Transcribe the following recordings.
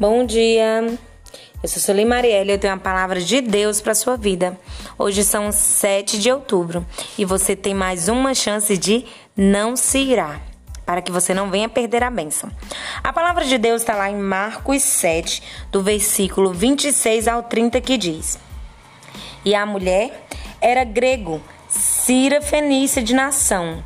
Bom dia. Eu sou Sueli Marielle e eu tenho uma palavra de Deus para sua vida. Hoje são 7 de outubro e você tem mais uma chance de não se irar, para que você não venha perder a bênção. A palavra de Deus está lá em Marcos 7, do versículo 26 ao 30, que diz: E a mulher era grego, Cira Fenícia de nação,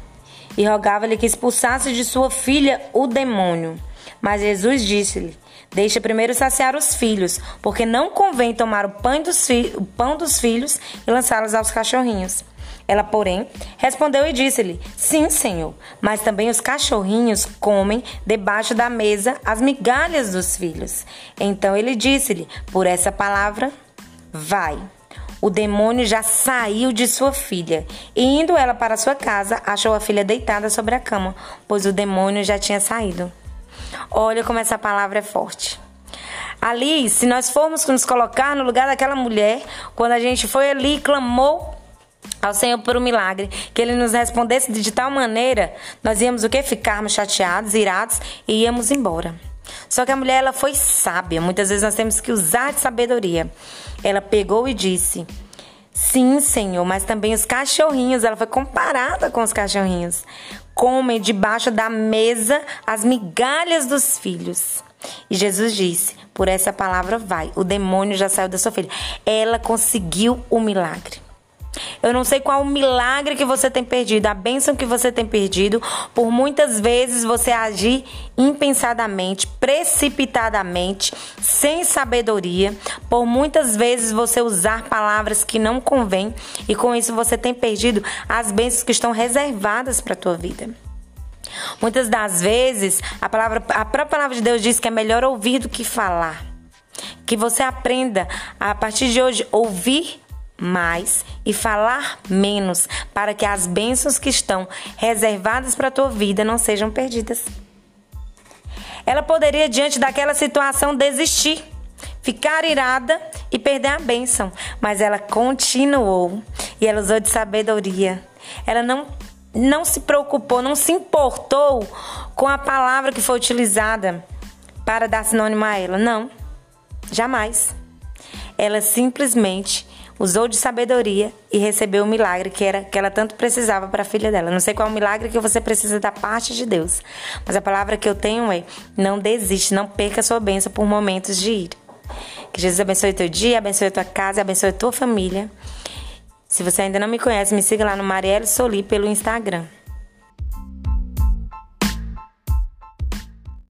e rogava-lhe que expulsasse de sua filha o demônio. Mas Jesus disse-lhe: Deixa primeiro saciar os filhos, porque não convém tomar o pão dos, o pão dos filhos e lançá-los aos cachorrinhos. Ela, porém, respondeu e disse-lhe: Sim, senhor, mas também os cachorrinhos comem debaixo da mesa as migalhas dos filhos. Então ele disse-lhe: Por essa palavra, vai. O demônio já saiu de sua filha, e indo ela para sua casa, achou a filha deitada sobre a cama, pois o demônio já tinha saído. Olha como essa palavra é forte. Ali, se nós formos nos colocar no lugar daquela mulher, quando a gente foi ali e clamou ao Senhor por um milagre, que Ele nos respondesse de tal maneira, nós íamos o que? Ficarmos chateados, irados e íamos embora. Só que a mulher ela foi sábia. Muitas vezes nós temos que usar de sabedoria. Ela pegou e disse: Sim, Senhor, mas também os cachorrinhos, ela foi comparada com os cachorrinhos comem debaixo da mesa as migalhas dos filhos. E Jesus disse: Por essa palavra vai, o demônio já saiu da sua filha. Ela conseguiu o milagre. Eu não sei qual o milagre que você tem perdido, a bênção que você tem perdido, por muitas vezes você agir impensadamente, precipitadamente, sem sabedoria, por muitas vezes você usar palavras que não convêm e com isso você tem perdido as bênçãos que estão reservadas para a tua vida. Muitas das vezes, a, palavra, a própria palavra de Deus diz que é melhor ouvir do que falar. Que você aprenda a partir de hoje ouvir mais e falar menos, para que as bênçãos que estão reservadas para a tua vida não sejam perdidas. Ela poderia, diante daquela situação, desistir, ficar irada e perder a bênção, mas ela continuou e ela usou de sabedoria. Ela não, não se preocupou, não se importou com a palavra que foi utilizada para dar sinônimo a ela. Não, jamais. Ela simplesmente usou de sabedoria e recebeu o milagre que era que ela tanto precisava para a filha dela. Não sei qual é o milagre que você precisa da parte de Deus, mas a palavra que eu tenho é: não desiste, não perca sua bênção por momentos de ir. Que Jesus abençoe teu dia, abençoe tua casa, abençoe tua família. Se você ainda não me conhece, me siga lá no Marielle Soli pelo Instagram.